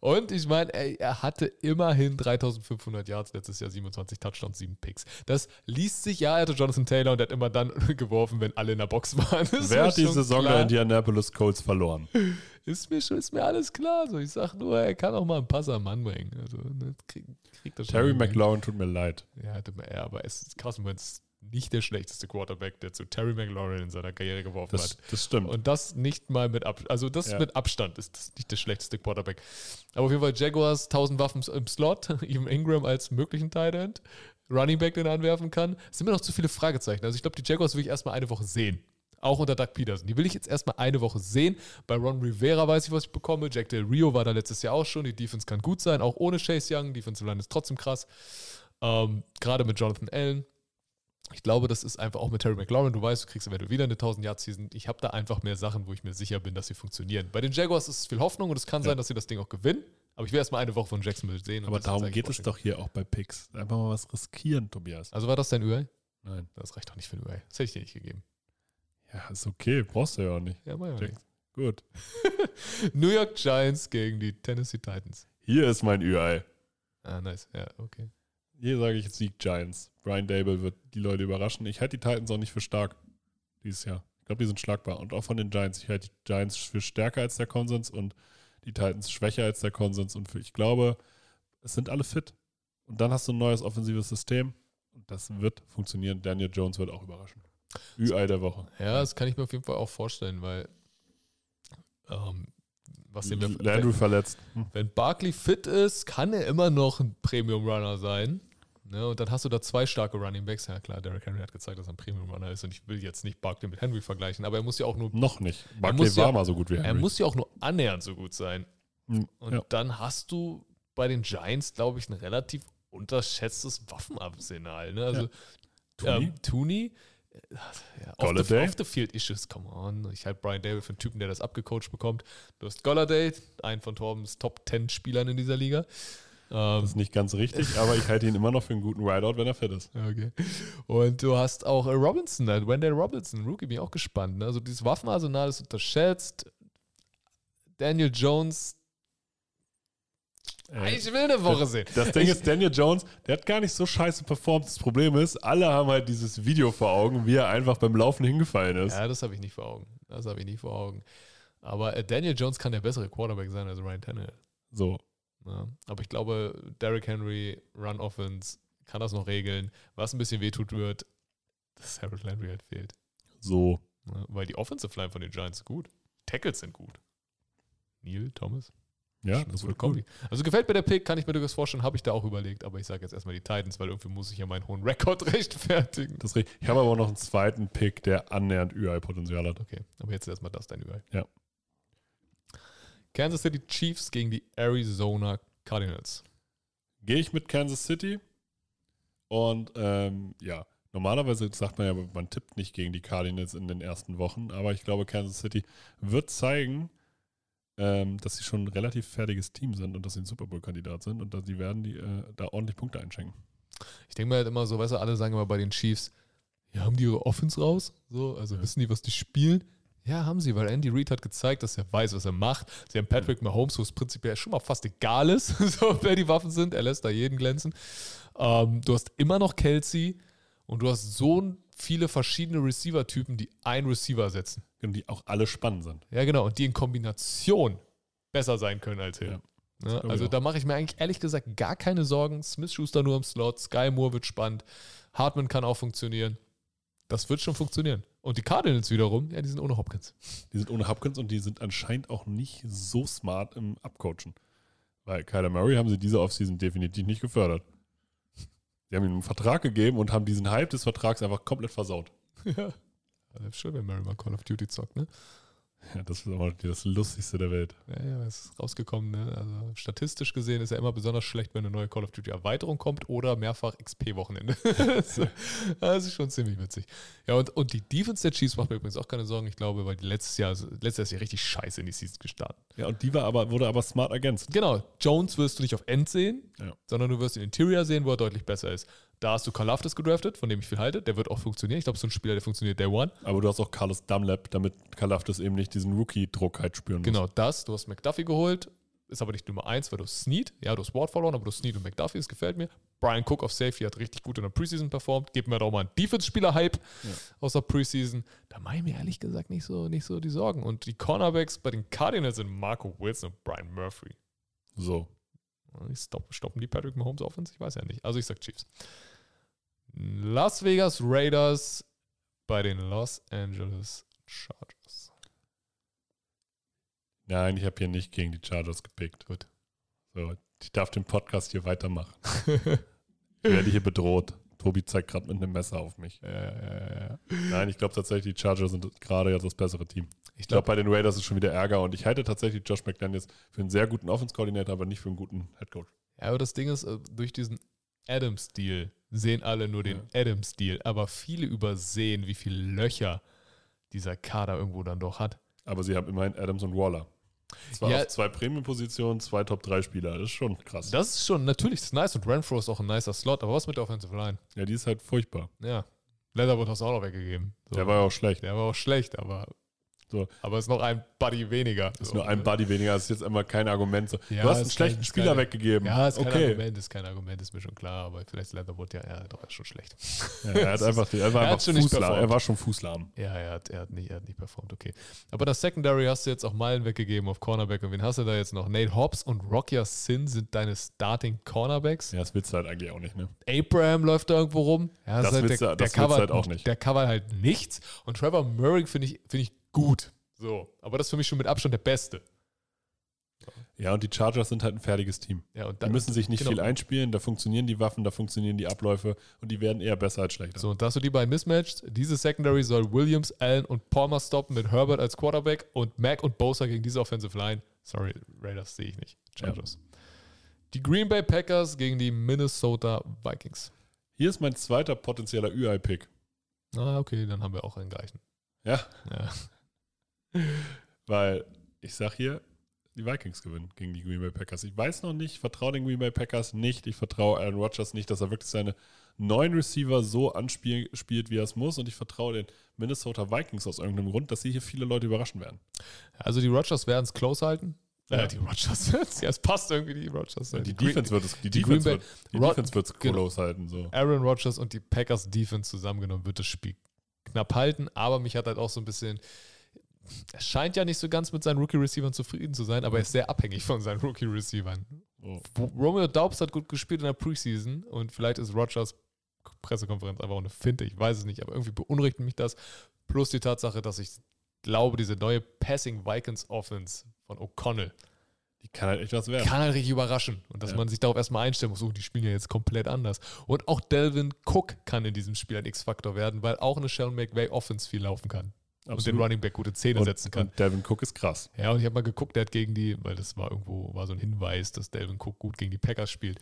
Und ich meine, er hatte immerhin 3500 Yards, letztes Jahr 27 Touchdowns, 7 Picks. Das liest sich, ja, er hatte Jonathan Taylor und er hat immer dann geworfen, wenn alle in der Box waren. Das Wer hat die Saison klar. der Indianapolis Colts verloren? Ist mir, schon, ist mir alles klar. So, ich sag nur, er kann auch mal einen Pass am Mann bringen. Also, ne, krieg, kriegt er schon Terry hin. McLaurin tut mir leid. Ja, aber es ist Carson Wentz nicht der schlechteste Quarterback, der zu Terry McLaurin in seiner Karriere geworfen Das, hat. das stimmt. Und das nicht mal mit Abstand. Also das Ja. mit Abstand ist das nicht der schlechteste Quarterback. Aber auf jeden Fall Jaguars, 1000 Waffen im Slot, Even Ingram als möglichen Tight End, Running Back, den er anwerfen kann. Es sind mir noch zu viele Fragezeichen. Also ich glaube, die Jaguars will ich erstmal eine Woche sehen. Auch unter Doug Peterson. Die will ich jetzt erstmal eine Woche sehen. Bei Ron Rivera weiß ich, was ich bekomme. Jack Del Rio war da letztes Jahr auch schon. Die Defense kann gut sein, auch ohne Chase Young. Defensive Line ist trotzdem krass. Ähm, Gerade mit Jonathan Allen. Ich glaube, das ist einfach auch mit Terry McLaurin. Du weißt, du kriegst eventuell wieder eine 1000 Yard Season. Ich habe da einfach mehr Sachen, wo ich mir sicher bin, dass sie funktionieren. Bei den Jaguars ist es viel Hoffnung und es kann Ja. sein, dass sie das Ding auch gewinnen. Aber ich will erstmal eine Woche von Jacksonville sehen. Aber darum geht es doch hier auch bei Picks. Einfach mal was riskieren, Tobias. Also war das dein UI? Nein. Das reicht doch nicht für ein UI. Das hätte ich dir nicht gegeben. Ja, ist okay. Brauchst du ja auch nicht. Ja, mach ja. Gut. New York Giants gegen die Tennessee Titans. Hier ist mein UI. Ah, nice. Ja, okay. Hier sage ich Sieg Giants. Brian Dable wird die Leute überraschen. Ich halte die Titans auch nicht für stark dieses Jahr. Ich glaube, die sind schlagbar. Und auch von den Giants. Ich halte die Giants für stärker als der Konsens und die Titans schwächer als der Konsens. Und für, ich glaube, es sind alle fit. Und dann hast du ein neues offensives System. Und das wird funktionieren. Daniel Jones wird auch überraschen. UI der Woche. Ja, das kann ich mir auf jeden Fall auch vorstellen, weil ähm, was wir, Landry verletzt. Hm. Wenn Barkley fit ist, kann er immer noch ein Premium-Runner sein. Ne? Und dann hast du da zwei starke Running Backs. Ja klar, Derrick Henry hat gezeigt, dass er ein Premium-Runner ist. Und ich will jetzt nicht Barkley mit Henry vergleichen, aber er muss ja auch nur, Noch nicht. Barkley war ja- mal so gut wie Henry. er muss ja auch nur annähernd so gut sein. Hm, Und ja. dann hast du bei den Giants, glaube ich, ein relativ unterschätztes Waffenarsenal. Ne? Also Tooney? Ähm, Tooney. äh, Ja, off, the, Golladay? off the field issues, come on. Ich halte Brian Dable für einen Typen, der das abgecoacht bekommt. Du hast Golladay, einen von Torbens Top 10 Spielern in dieser Liga. Ähm, Das ist nicht ganz richtig, aber ich halte ihn immer noch für einen guten Rideout, wenn er fit ist. Okay. Und du hast auch äh, Robinson, Wendell Robinson, Rookie, bin ich auch gespannt. Ne? Also dieses Waffenarsenal ist unterschätzt. Daniel Jones, Äh, ich will eine Woche sehen. Das Ding Ich- ist, Daniel Jones, der hat gar nicht so scheiße performt. Das Problem ist, alle haben halt dieses Video vor Augen, wie er einfach beim Laufen hingefallen ist. Ja, das habe ich nicht vor Augen. Das habe ich nicht vor Augen. Aber äh, Daniel Jones kann der bessere Quarterback sein als Ryan Tannehill. So. Ja. Aber ich glaube, Derrick Henry, Run Offense, kann das noch regeln. Was ein bisschen wehtut wird, dass Harold Landry halt fehlt. So. Ja, weil die Offensive Line von den Giants ist gut. Tackles sind gut. Neil, Thomas. Ja, das wird Kombi. cool. Also gefällt mir der Pick, kann ich mir durchaus vorstellen, habe ich da auch überlegt, aber ich sage jetzt erstmal die Titans, weil irgendwie muss ich ja meinen hohen Rekord rechtfertigen. Das. Ich habe aber auch noch einen zweiten Pick, der annähernd UI-Potenzial hat. Okay, aber jetzt erstmal das dein Überall. Ja. Kansas City Chiefs gegen die Arizona Cardinals. Gehe ich mit Kansas City und ähm, ja, normalerweise sagt man ja, man tippt nicht gegen die Cardinals in den ersten Wochen, aber ich glaube, Kansas City wird zeigen, ähm, dass sie schon ein relativ fertiges Team sind und dass sie ein Super Bowl-Kandidat sind und dass sie werden die äh, da ordentlich Punkte einschenken. Ich denke mir halt immer so, weißt du, alle sagen immer bei den Chiefs, ja, haben die ihre Offense raus? So, also Ja. wissen die, was die spielen? Ja, haben sie, weil Andy Reid hat gezeigt, dass er weiß, was er macht. Sie haben Patrick Mahomes, wo es prinzipiell schon mal fast egal ist, so, wer die Waffen sind. Er lässt da jeden glänzen. Ähm, du hast immer noch Kelsey und du hast so viele verschiedene Receiver-Typen, die einen Receiver setzen. Und die auch alle spannend sind. Ja, genau. Und die in Kombination besser sein können als Hill. Ja. Ja, ich also da mache ich mir eigentlich ehrlich gesagt gar keine Sorgen. Smith Schuster nur im Slot, Sky Moore wird spannend, Hartman kann auch funktionieren. Das wird schon funktionieren. Und die Cardinals wiederum, ja, die sind ohne Hopkins. Die sind ohne Hopkins und die sind anscheinend auch nicht so smart im Abcoachen. Weil Kyler Murray haben sie diese Offseason definitiv nicht gefördert. Sie haben ihm einen Vertrag gegeben und haben diesen Hype des Vertrags einfach komplett versaut. ja. Also schön, wenn Murray mal Call of Duty zockt, ne? Ja, das ist aber das Lustigste der Welt. Ja, ja, es ist rausgekommen, ne? Also statistisch gesehen ist er immer besonders schlecht, wenn eine neue Call of Duty Erweiterung kommt oder mehrfach XP-Wochenende. das das ist schon ziemlich witzig. Ja, und, und die Defense der Chiefs macht mir übrigens auch keine Sorgen, ich glaube, weil die letztes Jahr, also letztes Jahr richtig scheiße in die Season gestartet. Ja, und die war aber, wurde aber smart ergänzt. Genau, Jones wirst du nicht auf End sehen, Ja. sondern du wirst den Interior sehen, wo er deutlich besser ist. Da hast du Kalafdis gedraftet, von dem ich viel halte. Der wird auch funktionieren. Ich glaube, so ein Spieler, der funktioniert Day One. Aber du hast auch Carlos Dunlap, damit Kalafdis eben nicht diesen Rookie-Druck halt spüren muss. Genau das. Du hast McDuffie geholt. Ist aber nicht Nummer eins, weil du Snead. Ja, du hast Ward verloren, aber du Snead und McDuffie. Das gefällt mir. Brian Cook auf Safety hat richtig gut in der Preseason performt. Gib mir doch mal einen Defense-Spieler-Hype Ja. aus der Preseason. Da mache ich mir ehrlich gesagt nicht so, nicht so die Sorgen. Und die Cornerbacks bei den Cardinals sind Marco Wilson und Brian Murphy. So. Ich stopp, stoppen die Patrick Mahomes Offense? Ich weiß ja nicht. Also ich sag Chiefs. Las Vegas Raiders bei den Los Angeles Chargers. Nein, ich habe hier nicht gegen die Chargers gepickt. Gut. So, ich darf den Podcast hier weitermachen. Ich werde hier bedroht. Tobi zeigt gerade mit einem Messer auf mich. Ja, ja, ja, ja. Nein, ich glaube tatsächlich, die Chargers sind gerade jetzt das bessere Team. Ich glaube, glaube, bei den Raiders ist schon wieder Ärger und ich halte tatsächlich Josh McDaniels für einen sehr guten Offense-Koordinator, aber nicht für einen guten Headcoach. ja, aber das Ding ist, äh, durch diesen Adams-Deal sehen alle nur den Adams-Deal, aber viele übersehen, wie viele Löcher dieser Kader irgendwo dann doch hat. Aber sie haben immerhin Adams und Waller. Zwar Ja. auf zwei Premium-Positionen, zwei Top-3-Spieler. Das ist schon krass. Das ist schon, natürlich, das ist nice und Renfro ist auch ein nicer Slot, aber was mit der Offensive Line? ja, die ist halt furchtbar. Ja, Leatherwood hast du auch noch weggegeben. So. Der war ja auch schlecht. Der war auch schlecht, aber, So. aber ist noch ein Buddy weniger. Ist so, nur ein? Buddy weniger. Das ist jetzt immer kein Argument. So. Ja, du hast einen ist schlechten kein- ist Spieler keine- weggegeben. Ja, ist kein okay. Argument, ist kein Argument, ist mir schon klar, aber vielleicht Leatherwood, ja, ja, doch, ist schon schlecht. Ja, er, hat einfach, er, war Er hat einfach Fußlahm. Er war schon Fußlahm. Ja, er hat, er, hat nicht, er hat nicht performt, okay. Aber das Secondary hast du jetzt auch Meilen weggegeben auf Cornerback. Und wen hast du da jetzt noch? Nate Hobbs und Rocky Sin sind deine Starting Cornerbacks. Ja, das willst du halt eigentlich auch nicht, ne? Abraham läuft da irgendwo rum. Ja, Das ist willst du- der, das der willst du covert, halt auch nicht. Der covert halt nichts. Und Trevor Murray finde ich, find ich gut. So. Aber das ist für mich schon mit Abstand der Beste. Ja, und die Chargers sind halt ein fertiges Team. Ja, und Die müssen sich nicht genau. viel einspielen, da funktionieren die Waffen, da funktionieren die Abläufe und die werden eher besser als schlechter. So, und da hast du die beiden mismatched. Diese Secondary soll Williams, Allen und Palmer stoppen mit Herbert als Quarterback und Mac und Bosa gegen diese Offensive Line. Sorry, Raiders sehe ich nicht. Chargers. Die Green Bay Packers gegen die Minnesota Vikings. Hier ist mein zweiter potenzieller UI-Pick. Ah, okay, dann haben wir auch einen gleichen. Ja, Ja. Weil ich sag hier, die Vikings gewinnen gegen die Green Bay Packers. Ich weiß noch nicht, ich vertraue den Green Bay Packers nicht. Ich vertraue Aaron Rodgers nicht, dass er wirklich seine neuen Receiver so anspielt, spielt, wie er es muss. Und ich vertraue den Minnesota Vikings aus irgendeinem Grund, dass sie hier viele Leute überraschen werden. Also die Rodgers werden es close halten. Ja. Äh, die Rodgers. ja, es passt irgendwie, die Rodgers. die, Green- Defense wird es, die die Defense wird, die Rod- Defense wird's genau. close halten. So. Aaron Rodgers und die Packers Defense zusammengenommen wird das Spiel knapp halten, aber mich hat halt auch so ein bisschen. Er scheint ja nicht so ganz mit seinen Rookie-Receivern zufrieden zu sein, aber er ist sehr abhängig von seinen Rookie-Receivern. So. Romeo Daubs hat gut gespielt in der Preseason und vielleicht ist Rodgers Pressekonferenz einfach auch eine Finte, ich weiß es nicht, aber irgendwie beunruhigt mich das. Plus die Tatsache, dass ich glaube, diese neue Passing Vikings Offense von O'Connell Die kann halt echt was werden. kann halt richtig überraschen. Und dass Ja. man sich darauf erstmal einstellen muss, oh, die spielen ja jetzt komplett anders. Und auch Delvin Cook kann in diesem Spiel ein X-Faktor werden, weil auch eine Sean McVay Offense viel laufen kann. Und den Running Back gute Zähne und, setzen kann. und Devin Cook ist krass. Ja, und ich habe mal geguckt, der hat gegen die, weil das war irgendwo, war so ein Hinweis, dass Delvin Cook gut gegen die Packers spielt.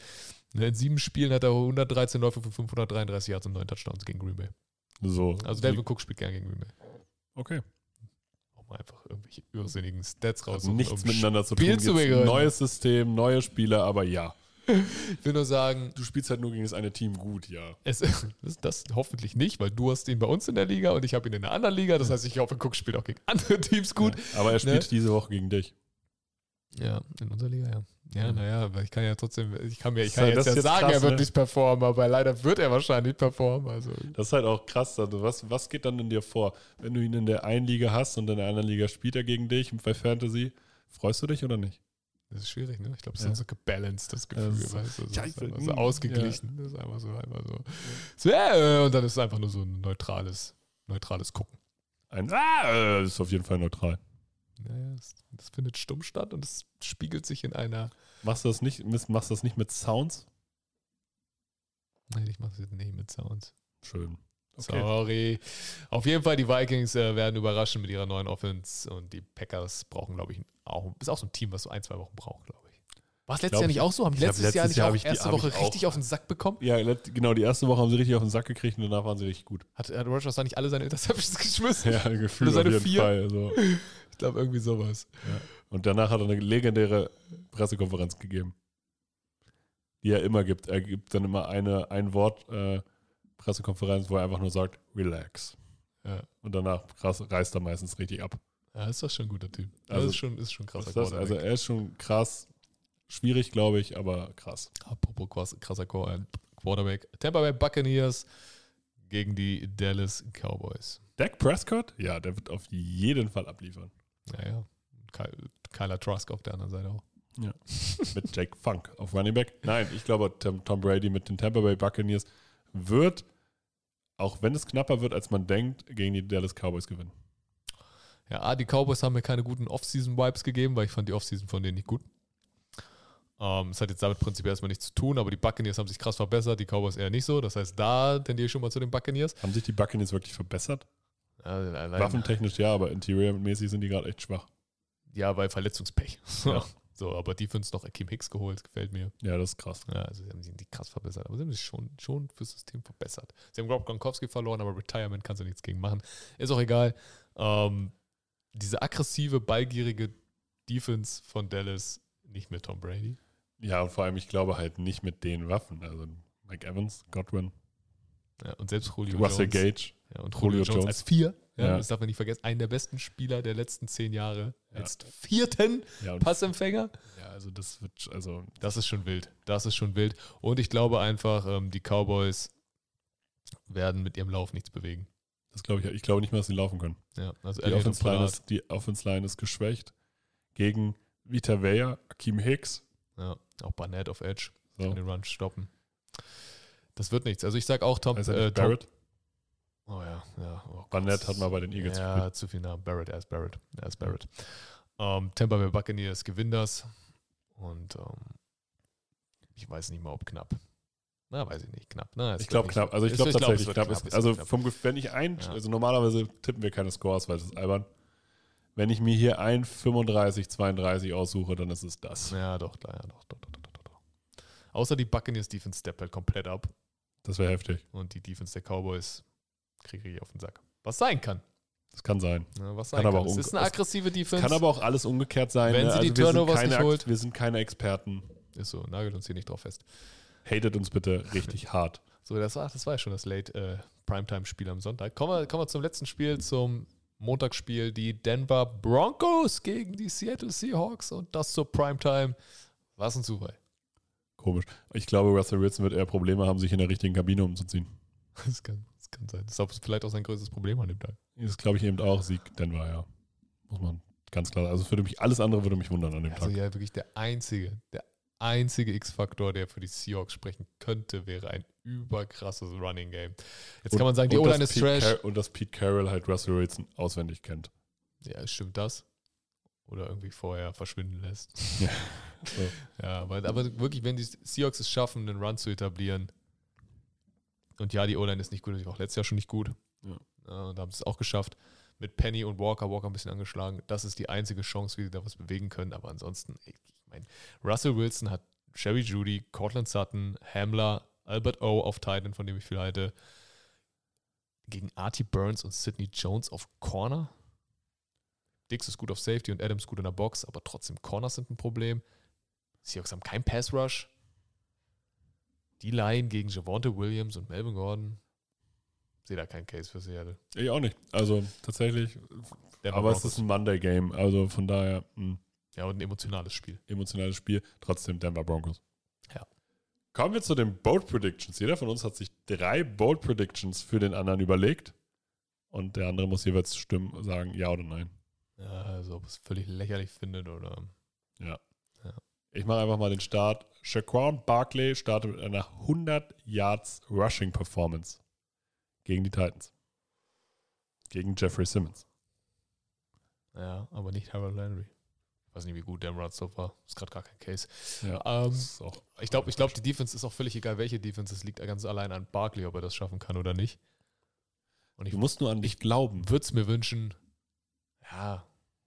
Ne, In sieben Spielen hat er 113 Läufe für 533 Yards und 9 Touchdowns gegen Green Bay. So. Also Delvin Cook spielt gern gegen Green Bay. Okay. Um einfach irgendwelche irrsinnigen Stats raus. nichts miteinander zu tun. zu neues System, neue Spieler, aber ja. Ich will nur sagen, Du spielst halt nur gegen das eine Team gut, ja. es, das, das hoffentlich nicht, weil du hast ihn bei uns in der Liga und ich habe ihn in einer anderen Liga. Das heißt, ich hoffe, Cook spielt auch gegen andere Teams gut. Ja. Aber er spielt Ne? diese Woche gegen dich. Ja, in unserer Liga, ja. Ja, naja, aber ich kann ja trotzdem, ich kann mir, ich kann halt- jetzt das ja jetzt sagen, krass, er wird ne? nicht performen, aber leider wird er wahrscheinlich performen. Also, Das ist halt auch krass. Also was, was geht dann in dir vor? Wenn du ihn in der einen Liga hast und in der anderen Liga spielt er gegen dich bei Fantasy, freust du dich oder nicht? Das ist schwierig, ne? Ich glaube, es ist Ja. dann so gebalanced, das Gefühl, Das ist- weißt du? Das Ja, ist ich- einfach so ausgeglichen. Das ist einfach so, einfach so. so äh, und dann ist es einfach nur so ein neutrales, neutrales Gucken. Ein ah, äh, ist auf jeden Fall neutral. Naja, das, das findet stumm statt und es spiegelt sich in einer. Machst du das nicht, machst du das nicht mit Sounds? Nein, ich mache es jetzt nicht mit Sounds. Schön. Sorry. Auf jeden Fall, die Vikings äh, werden überraschen mit ihrer neuen Offense und die Packers brauchen, glaube ich, auch, ist auch so ein Team, was so ein, zwei Wochen braucht, glaube ich. War es letztes glaub, Jahr nicht auch so? Haben die letztes Jahr nicht Jahr auch ich die- erste Woche auch- richtig auf den Sack bekommen? Ja, genau, die erste Woche haben sie richtig auf den Sack gekriegt und danach waren sie richtig gut. Hat, hat Rogers da nicht alle seine Interceptions geschmissen? Ja, gefühlt Oder auf seine jeden vier? Fall. So. Ich glaube, irgendwie sowas. Und danach hat er eine legendäre Pressekonferenz gegeben, die er immer gibt. Er gibt dann immer eine ein Wort äh, Pressekonferenz, wo er einfach nur sagt, relax. Ja. Und danach krass, reißt er meistens richtig ab. Ja, ist doch schon ein guter Typ. Das Also, ist schon, ist schon krasser ist das? Also er ist schon krass, schwierig, glaube ich, aber krass. Apropos krass- krasser äh, Quarterback. Tampa Bay Buccaneers gegen die Dallas Cowboys. Dak Prescott? Ja, der wird auf jeden Fall abliefern. Naja, Ky- Kyler Trask auf der anderen Seite auch. Mit Jake Funk auf Running Back. Nein, ich glaube, Tom, Tom Brady mit den Tampa Bay Buccaneers wird, auch wenn es knapper wird, als man denkt, gegen die Dallas Cowboys gewinnen. Ja, A, die Cowboys haben mir keine guten Off-Season-Vibes gegeben, weil ich fand die Off-Season von denen nicht gut. Ähm, Es hat jetzt damit prinzipiell erstmal nichts zu tun, aber die Buccaneers haben sich krass verbessert, die Cowboys eher nicht so. Das heißt, da tendiere ich schon mal zu den Buccaneers. Haben sich die Buccaneers wirklich verbessert? Allein- Waffentechnisch ja, aber interiormäßig sind die gerade echt schwach. ja weil Verletzungspech. Ja. So, aber Defense noch Akeem Hicks geholt, gefällt mir. Ja, das ist krass. Ja, also sie haben sich krass verbessert, aber sie haben sich schon, schon fürs System verbessert. Sie haben Rob Gronkowski verloren, aber Retirement kannst du nichts gegen machen. Ist auch egal. Ähm, diese aggressive, ballgierige Defense von Dallas, nicht mit Tom Brady. Ja, und vor allem, ich glaube halt nicht mit den Waffen. Also Mike Evans, Godwin, Ja, und selbst Julio Russell Jones. Gage. Und Julio Julio Jones, Jones. als vier. Ja. Das darf man nicht vergessen. Einen der besten Spieler der letzten zehn Jahre. Ja. Als vierten Passempfänger. ja, also das wird, also Das ist schon wild. Das ist schon wild. Und ich glaube einfach, ähm, die Cowboys werden mit ihrem Lauf nichts bewegen. das glaube ich, ich glaube nicht mehr, dass sie laufen können. Ja, also Die Offense, Line ist, die Offense Line ist geschwächt gegen Vita Vea, Akeem Hicks. Ja, auch Barnett auf Edge. So. Kann den Run stoppen. Das wird nichts. Also ich sag auch Tom, Also äh, Tom Barrett. Oh ja, ja. Oh. Barnett hat mal bei den Eagles Ja, gespielt. zu viel Namen. Barrett, er ist Barrett. Er ist Barrett. Ähm, Tampa Bay Buccaneers gewinnen das. Und ähm, ich weiß nicht mal, ob knapp. Na, weiß ich nicht. Knapp. Na, es Ich glaube knapp. Also ich glaube glaub, tatsächlich wird knapp. Ist, also knapp. vom, wenn ich ein, Ja. also normalerweise tippen wir keine Scores, weil das ist albern. Wenn ich mir hier ein 35, 32 aussuche, dann ist es das. Ja, doch, klar, ja, doch, doch, doch, doch, doch, doch. Außer die Buccaneers Defense steppt halt komplett ab. Das wäre heftig. Und die Defense der Cowboys kriege ich auf den Sack. Was sein kann. Das kann sein. Ja, was Kann sein aber kann. auch Es unge- ist eine es aggressive Defense. Kann aber auch alles umgekehrt sein. Wenn ne? sie die wir sind Turnovers nicht holt. Wir sind keine Experten. ist so, nagelt uns hier nicht drauf fest. Hatet uns bitte richtig hart. So, das war, das war ja schon das Late äh, Primetime-Spiel am Sonntag. Kommen wir, kommen wir zum letzten Spiel, zum Montagsspiel. Die Denver Broncos gegen die Seattle Seahawks und das zur Primetime. Was ein Zufall. Komisch. Ich glaube, Russell Wilson wird eher Probleme haben, sich in der richtigen Kabine umzuziehen. Das kann, das kann sein. Das ist vielleicht auch sein größtes Problem an dem Tag. Das glaube ich eben auch. Sieg Denver, ja. Muss man ganz klar. Also würde mich, alles andere würde mich wundern an dem Also Tag. ja, wirklich der einzige, der einzige X-Faktor, der für die Seahawks sprechen könnte, wäre ein überkrasses Running Game. Jetzt kann man sagen, die Und O-Line ist Pete trash. Car- und dass Pete Carroll halt Russell Wilson auswendig kennt. Ja, stimmt das. oder irgendwie vorher verschwinden lässt. Ja. So. Ja, aber, aber wirklich, wenn die Seahawks es schaffen, einen Run zu etablieren, und ja, die O-Line ist nicht gut, die war auch letztes Jahr schon nicht gut. Ja. Ja, und haben es auch geschafft. Mit Penny und Walker, Walker ein bisschen angeschlagen. Das ist die einzige Chance, wie sie da was bewegen können. Aber ansonsten, ich, meine, Russell Wilson hat Sherry Judy, Cortland Sutton, Hamler, Albert O auf Titan, von dem ich viel halte. Gegen Artie Burns und Sidney Jones auf Corner. Dix ist gut auf Safety und Adams gut in der Box, aber trotzdem Corners sind ein Problem. Seahawks haben keinen Pass Rush. Die Line gegen Javonte Williams und Melvin Gordon. Sehe da keinen Case für Seattle. Ich auch nicht. Also tatsächlich. Denver aber es ist ein Monday-Game. Also von daher ein ja, und ein emotionales Spiel. emotionales Spiel. Trotzdem Denver Broncos. Ja. Kommen wir zu den Bold Predictions. Jeder von uns hat sich drei Bold Predictions für den anderen überlegt. Und der andere muss jeweils stimmen, sagen ja oder nein. Ja, also ob es völlig lächerlich findet oder. Ich mache einfach mal den Start. Shaquan Barkley startet mit einer 100 Yards Rushing Performance gegen die Titans. Gegen Jeffrey Simmons. Ja, aber nicht Harold Landry. Ich weiß nicht, wie gut der im Run-Stop war. Ist gerade gar kein Case. Ja, Ähm, ich glaube, ich glaub, die Defense ist auch völlig egal, welche Defense. Es liegt ganz allein an Barkley, ob er das schaffen kann oder nicht. Und ich du musst nur an dich glauben. würde es mir wünschen. Ja,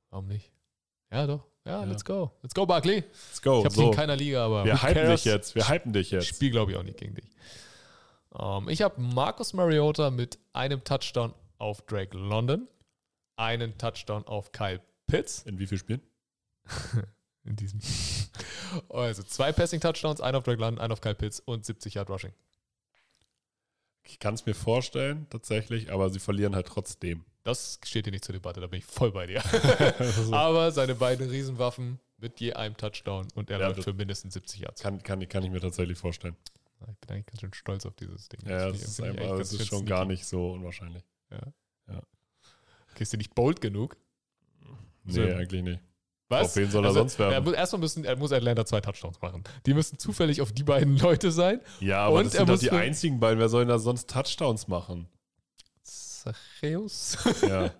warum nicht? Ja, doch. Ja, Ja. let's go. Let's go, Barkley. Let's go. Ich habe so, in keiner Liga, aber. wir hypen cares? dich jetzt. Wir hypen dich jetzt. Spiel, glaube ich, auch nicht gegen dich. Ähm, ich habe Marcus Mariota mit einem Touchdown auf Drake London, einen Touchdown auf Kyle Pitts In wie viel Spielen? in diesem. Also zwei Passing-Touchdowns, einen auf Drake London, einen auf Kyle Pitts und 70 Yard Rushing. Ich kann es mir vorstellen, tatsächlich, aber sie verlieren halt trotzdem. Das steht hier nicht zur Debatte, da bin ich voll bei dir. Aber seine beiden Riesenwaffen mit je einem Touchdown und er Ja, läuft das- für mindestens 70 Yards. kann, kann, kann ich mir tatsächlich vorstellen. Ich bin eigentlich ganz schön stolz auf dieses Ding. Ja, Das es ist, einfach, ganz ist schon gar sneaky. nicht so unwahrscheinlich. Okay, ist dir nicht bold genug? Nee, So. eigentlich nicht. Was? Auf wen soll er Also, sonst werfen? Er muss, erstmal müssen, er muss Atlanta zwei Touchdowns machen. Die müssen zufällig auf die beiden Leute sein. Ja, aber Und das er sind doch muss die einzigen beiden. Wer soll denn da sonst Touchdowns machen? Zachäus. Ja.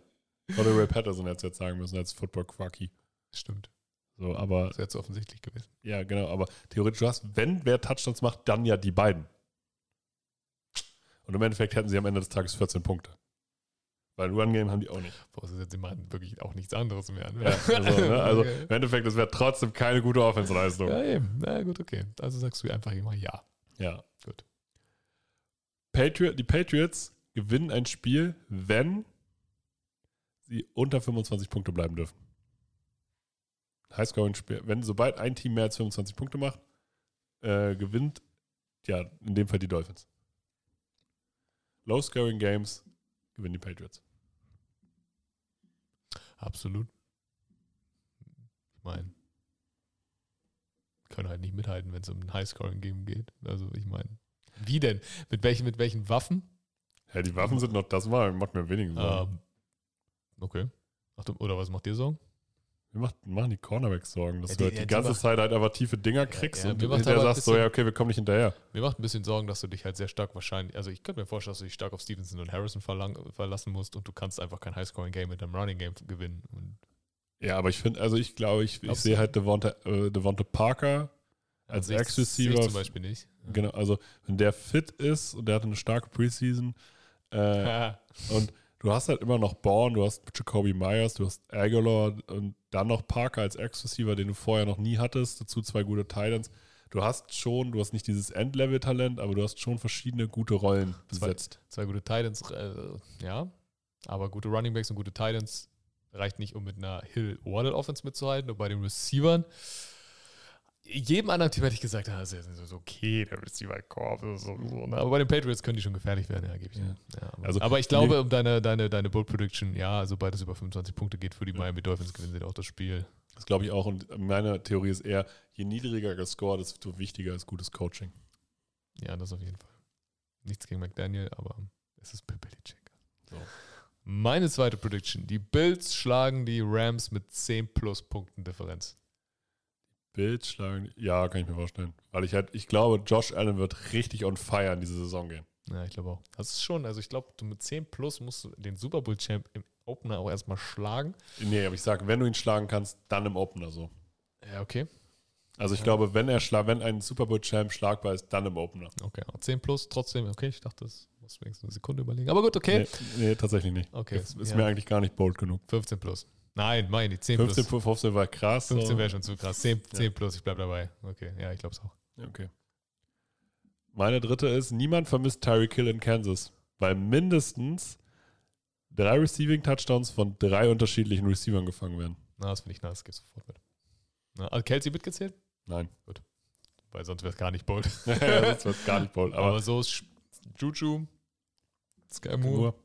Oder Ray Patterson hätte es jetzt sagen müssen als Football Quacky. Stimmt. So, aber Das wäre zu offensichtlich gewesen. ja, genau. Aber theoretisch, du hast, wenn wer Touchdowns macht, dann ja die beiden. Und im Endeffekt hätten sie am Ende des Tages 14 Punkte. Weil Run Game haben die auch nicht. Vorausgesetzt, sie machen wirklich auch nichts anderes mehr. Ne? Ja, also, ne? also Okay. im Endeffekt, es wäre trotzdem keine gute Offensleistung. Ja, eben. Na gut, okay. Also sagst du einfach immer ja. Ja. Gut. Patriot, die Patriots gewinnen ein Spiel, wenn sie unter 25 Punkte bleiben dürfen. Highscoring-Spiel. Wenn, sobald ein Team mehr als 25 Punkte macht, äh, gewinnt, ja, in dem Fall die Dolphins. Low-Scoring Games gewinnen die Patriots. Absolut. Ich meine, können halt nicht mithalten, wenn es um ein Highscoring-Game geht. Also ich meine, wie denn? Mit welchen, mit welchen Waffen? Ja, die Waffen sind noch das mal, macht mir weniger Sorgen. Ähm, okay. Ach, du- oder was macht dir Sorgen? Wir macht, machen die Cornerbacks Sorgen, dass Ja, du die- halt die, ja, die ganze macht- Zeit halt einfach tiefe Dinger kriegst ja, und du hinterher sagst so, bisschen- ja, okay, wir kommen nicht hinterher. Mir macht ein bisschen Sorgen, dass du dich halt sehr stark wahrscheinlich, also ich könnte mir vorstellen, dass du dich stark auf Stevenson und Harrison verlang, verlassen musst und du kannst einfach kein Highscoring-Game mit einem Running-Game gewinnen. Ja, aber ich finde, also ich glaube, ich, ich sehe du? halt Devonta, äh, Devonta Parker Als ich- Ex-Receiver- zum Beispiel nicht. Genau, also wenn der fit ist und der hatte eine starke Preseason äh, und du hast halt immer noch Bourne, du hast Jacoby Myers, du hast Aguilar und dann noch Parker als Ex-Receiver, den du vorher noch nie hattest, dazu zwei gute Titans. Du hast schon, du hast nicht dieses Endlevel-Talent, aber du hast schon verschiedene gute Rollen Zwei- besetzt. Zwei gute Titans, äh, ja. Aber gute Running Backs und gute Titans reicht nicht, um mit einer Hill-Waddle-Offense mitzuhalten. Und bei den Receivern, jedem anderen Team hätte ich gesagt, ah, ist ja so okay, der Receiver-Korb. So, so, ne? Aber bei den Patriots können die schon gefährlich werden, ja, gebe ich dir. Ja, aber, Also, aber ich glaube, um deine, deine, deine Bold Prediction, ja, sobald es über 25 Punkte geht für die Miami Dolphins, gewinnen sie auch das Spiel. Das glaube ich auch. Und meine Theorie ist eher, je niedriger gescored, desto wichtiger ist gutes Coaching. Ja, das auf jeden Fall. Nichts gegen McDaniel, aber es ist Bill Belichick. So. Meine zweite Prediction. Die Bills schlagen die Rams mit 10 plus Punkten Differenz. Bild schlagen, ja, kann ich mir vorstellen. Weil ich halt, ich glaube, Josh Allen wird richtig on fire in diese Saison gehen. Ja, ich glaube auch. Das ist schon, also ich glaube, du mit 10 plus musst du den Super Bowl Champ im Opener auch erstmal schlagen. Nee, aber ich sage, wenn du ihn schlagen kannst, dann im Opener so. Ja, okay. Also ich Ja. glaube, wenn er schla wenn ein Super Bowl Champ schlagbar ist, dann im Opener. Okay, auch 10 plus, trotzdem, okay, ich dachte, das muss wenigstens eine Sekunde überlegen. Aber gut, okay. Nee, nee, tatsächlich nicht. Okay, Ist, ist ja. mir eigentlich gar nicht bold genug. 15 plus. Nein, meine, 10 15 plus. plus 15 war krass. 15 so. wäre schon zu krass. 10, 10 plus, ich bleib dabei. Okay, ja, ich glaube es auch. Okay. Meine dritte ist, niemand vermisst Tyreek Hill in Kansas, weil mindestens drei Receiving Touchdowns von drei unterschiedlichen Receivern gefangen werden. Na, das finde ich nice, geh sofort mit. Na, also Kelsey mitgezählt? Nein. Weil sonst wäre es gar nicht bold. das wird gar nicht bold. Aber, Aber so ist Juju, Sky Moore. nur.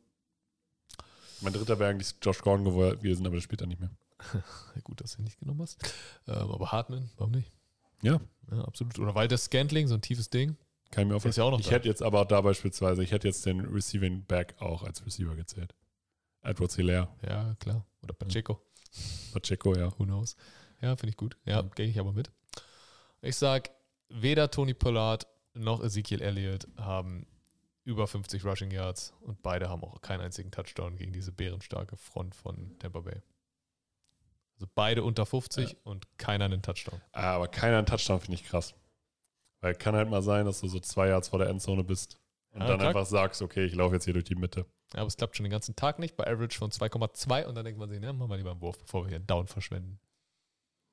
Mein dritter wäre eigentlich Josh Gordon gewesen, aber der spielt er nicht mehr. Gut, dass du ihn nicht genommen hast. Ähm, aber Hartman, warum nicht? Ja. Ja, absolut. Oder weil das Scantling, so ein tiefes Ding. Kann ich mir auch Der ist ja auch noch Ich da. hätte jetzt aber da beispielsweise, ich hätte jetzt den Receiving Back auch als Receiver gezählt. Edwards Hilaire, Ja, klar. Oder Pacheco. Pacheco, ja. Who knows? Ja, finde ich gut. Ja, Ja. gehe ich aber mit. Ich sag, weder Tony Pollard noch Ezekiel Elliott haben über 50 Rushing Yards und beide haben auch keinen einzigen Touchdown gegen diese bärenstarke Front von Tampa Bay. Also beide unter 50 und keiner einen Touchdown. Ah, Aber keiner einen Touchdown finde ich krass. Weil kann halt mal sein, dass du so zwei Yards vor der Endzone bist und Ja, dann klar. einfach sagst, okay, ich laufe jetzt hier durch die Mitte. Ja, aber es klappt schon den ganzen Tag nicht, bei Average von 2,2 und dann denkt man sich, ne, machen wir lieber einen Wurf, bevor wir hier einen Down verschwenden.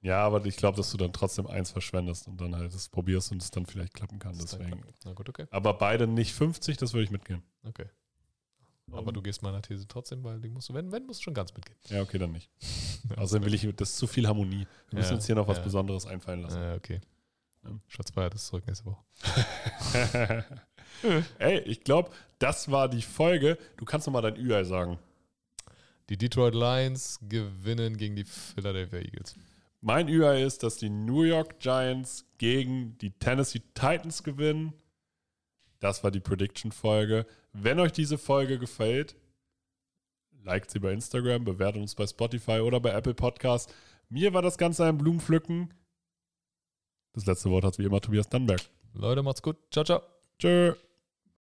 Ja, aber ich glaube, dass du dann trotzdem eins verschwendest und dann halt das probierst und es dann vielleicht klappen kann. Das ist Deswegen. Na gut, okay. Aber beide nicht 50, das würde ich mitgehen. Okay. Aber du gehst meiner These trotzdem, weil die musst du, wenn, wenn, musst du schon ganz mitgehen. Ja, okay, dann nicht. Außerdem will ich, das ist zu viel Harmonie. Wir müssen Ja, uns hier noch was ja. Besonderes einfallen lassen. Äh, okay. Ja. Schatz feiert es zurück nächste Woche. Ey, ich glaube, das war die Folge. Du kannst noch mal dein Ü sagen. Die Detroit Lions gewinnen gegen die Philadelphia Eagles. Mein Ü ist, dass die New York Giants gegen die Tennessee Titans gewinnen. Das war die Prediction-Folge. Wenn euch diese Folge gefällt, liked sie bei Instagram, bewertet uns bei Spotify oder bei Apple Podcasts. Mir war das Ganze ein Blumenpflücken. Das letzte Wort hat wie immer Tobias Dannberg. Leute, macht's gut. Ciao, ciao. Tschö.